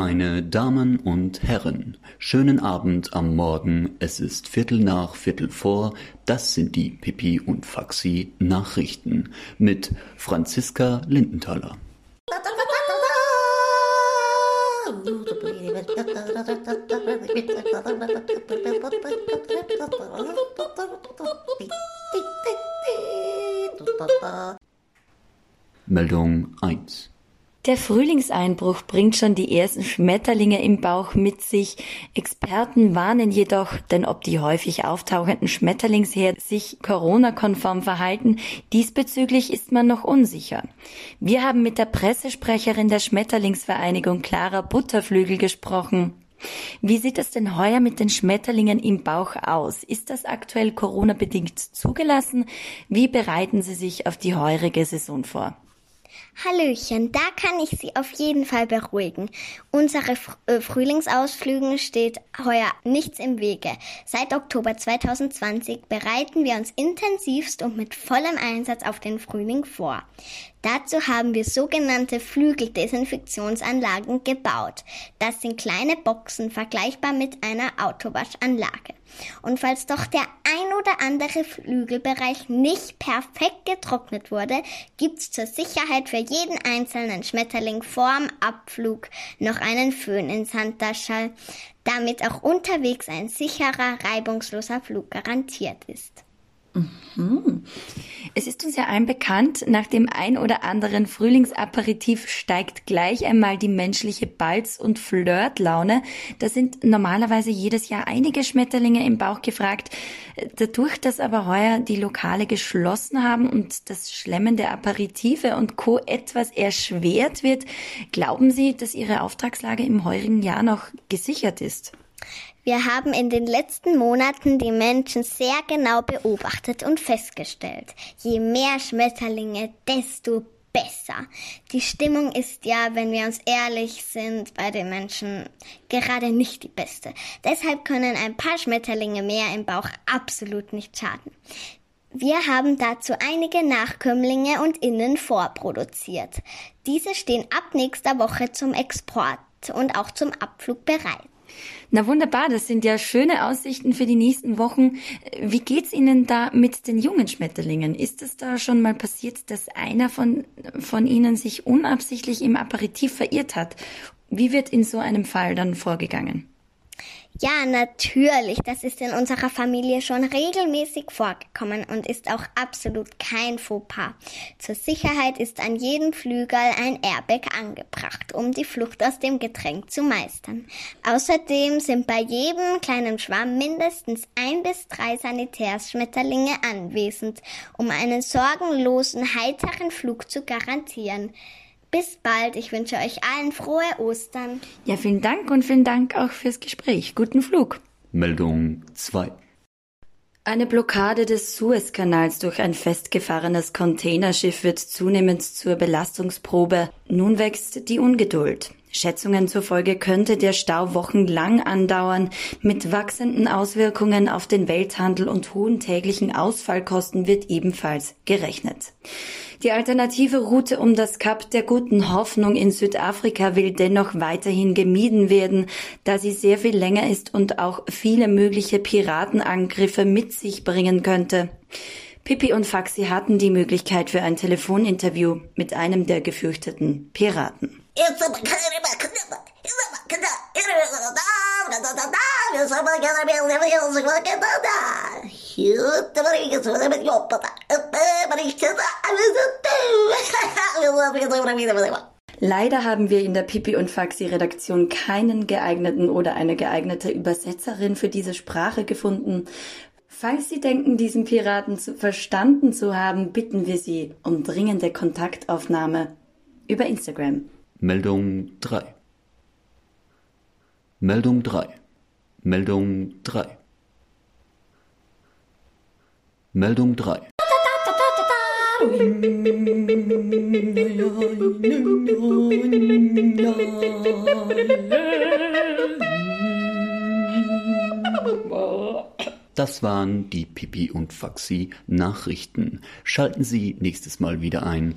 Meine Damen und Herren, schönen Abend am Morgen. Es ist Viertel nach Viertel vor. Das sind die Pipi und Faxi Nachrichten mit Franziska Lindenthaler. Meldung 1 der Frühlingseinbruch bringt schon die ersten Schmetterlinge im Bauch mit sich. Experten warnen jedoch, denn ob die häufig auftauchenden Schmetterlingsherde sich Corona-konform verhalten, diesbezüglich ist man noch unsicher. Wir haben mit der Pressesprecherin der Schmetterlingsvereinigung Clara Butterflügel gesprochen. Wie sieht es denn heuer mit den Schmetterlingen im Bauch aus? Ist das aktuell Corona-bedingt zugelassen? Wie bereiten Sie sich auf die heurige Saison vor? Hallöchen, da kann ich Sie auf jeden Fall beruhigen. Unsere äh, Frühlingsausflügen steht heuer nichts im Wege. Seit Oktober 2020 bereiten wir uns intensivst und mit vollem Einsatz auf den Frühling vor. Dazu haben wir sogenannte Flügeldesinfektionsanlagen gebaut. Das sind kleine Boxen vergleichbar mit einer Autowaschanlage. Und falls doch der ein oder andere Flügelbereich nicht perfekt getrocknet wurde, gibt's zur Sicherheit für jeden einzelnen Schmetterling vorm Abflug noch einen Föhn ins Handtaschall, damit auch unterwegs ein sicherer, reibungsloser Flug garantiert ist. Mhm. Es ist uns ja allen bekannt, nach dem ein oder anderen Frühlingsaperitif steigt gleich einmal die menschliche Balz- und Flirtlaune. Da sind normalerweise jedes Jahr einige Schmetterlinge im Bauch gefragt. Dadurch, dass aber heuer die Lokale geschlossen haben und das Schlemmen der Aperitive und Co. etwas erschwert wird, glauben Sie, dass Ihre Auftragslage im heurigen Jahr noch gesichert ist? Wir haben in den letzten Monaten die Menschen sehr genau beobachtet und festgestellt, je mehr Schmetterlinge, desto besser. Die Stimmung ist ja, wenn wir uns ehrlich sind, bei den Menschen gerade nicht die beste. Deshalb können ein paar Schmetterlinge mehr im Bauch absolut nicht schaden. Wir haben dazu einige Nachkömmlinge und Innen vorproduziert. Diese stehen ab nächster Woche zum Export und auch zum Abflug bereit. Na wunderbar, das sind ja schöne Aussichten für die nächsten Wochen. Wie geht's Ihnen da mit den jungen Schmetterlingen? Ist es da schon mal passiert, dass einer von, von Ihnen sich unabsichtlich im Aperitif verirrt hat? Wie wird in so einem Fall dann vorgegangen? Ja, natürlich. Das ist in unserer Familie schon regelmäßig vorgekommen und ist auch absolut kein Fauxpas. Zur Sicherheit ist an jedem Flügel ein Airbag angebracht, um die Flucht aus dem Getränk zu meistern. Außerdem sind bei jedem kleinen Schwamm mindestens ein bis drei Sanitärschmetterlinge anwesend, um einen sorgenlosen, heiteren Flug zu garantieren. Bis bald. Ich wünsche euch allen frohe Ostern. Ja, vielen Dank und vielen Dank auch fürs Gespräch. Guten Flug. Meldung 2. Eine Blockade des Suezkanals durch ein festgefahrenes Containerschiff wird zunehmend zur Belastungsprobe. Nun wächst die Ungeduld. Schätzungen zufolge könnte der Stau wochenlang andauern. Mit wachsenden Auswirkungen auf den Welthandel und hohen täglichen Ausfallkosten wird ebenfalls gerechnet. Die alternative Route um das Kap der guten Hoffnung in Südafrika will dennoch weiterhin gemieden werden, da sie sehr viel länger ist und auch viele mögliche Piratenangriffe mit sich bringen könnte. Pippi und Faxi hatten die Möglichkeit für ein Telefoninterview mit einem der gefürchteten Piraten. Leider haben wir in der Pipi und Faxi Redaktion keinen geeigneten oder eine geeignete Übersetzerin für diese Sprache gefunden. Falls Sie denken, diesen Piraten zu verstanden zu haben, bitten wir Sie um dringende Kontaktaufnahme über Instagram. Meldung 3. Meldung 3. Meldung 3. Meldung 3. Das waren die Pipi und Faxi Nachrichten. Schalten Sie nächstes Mal wieder ein.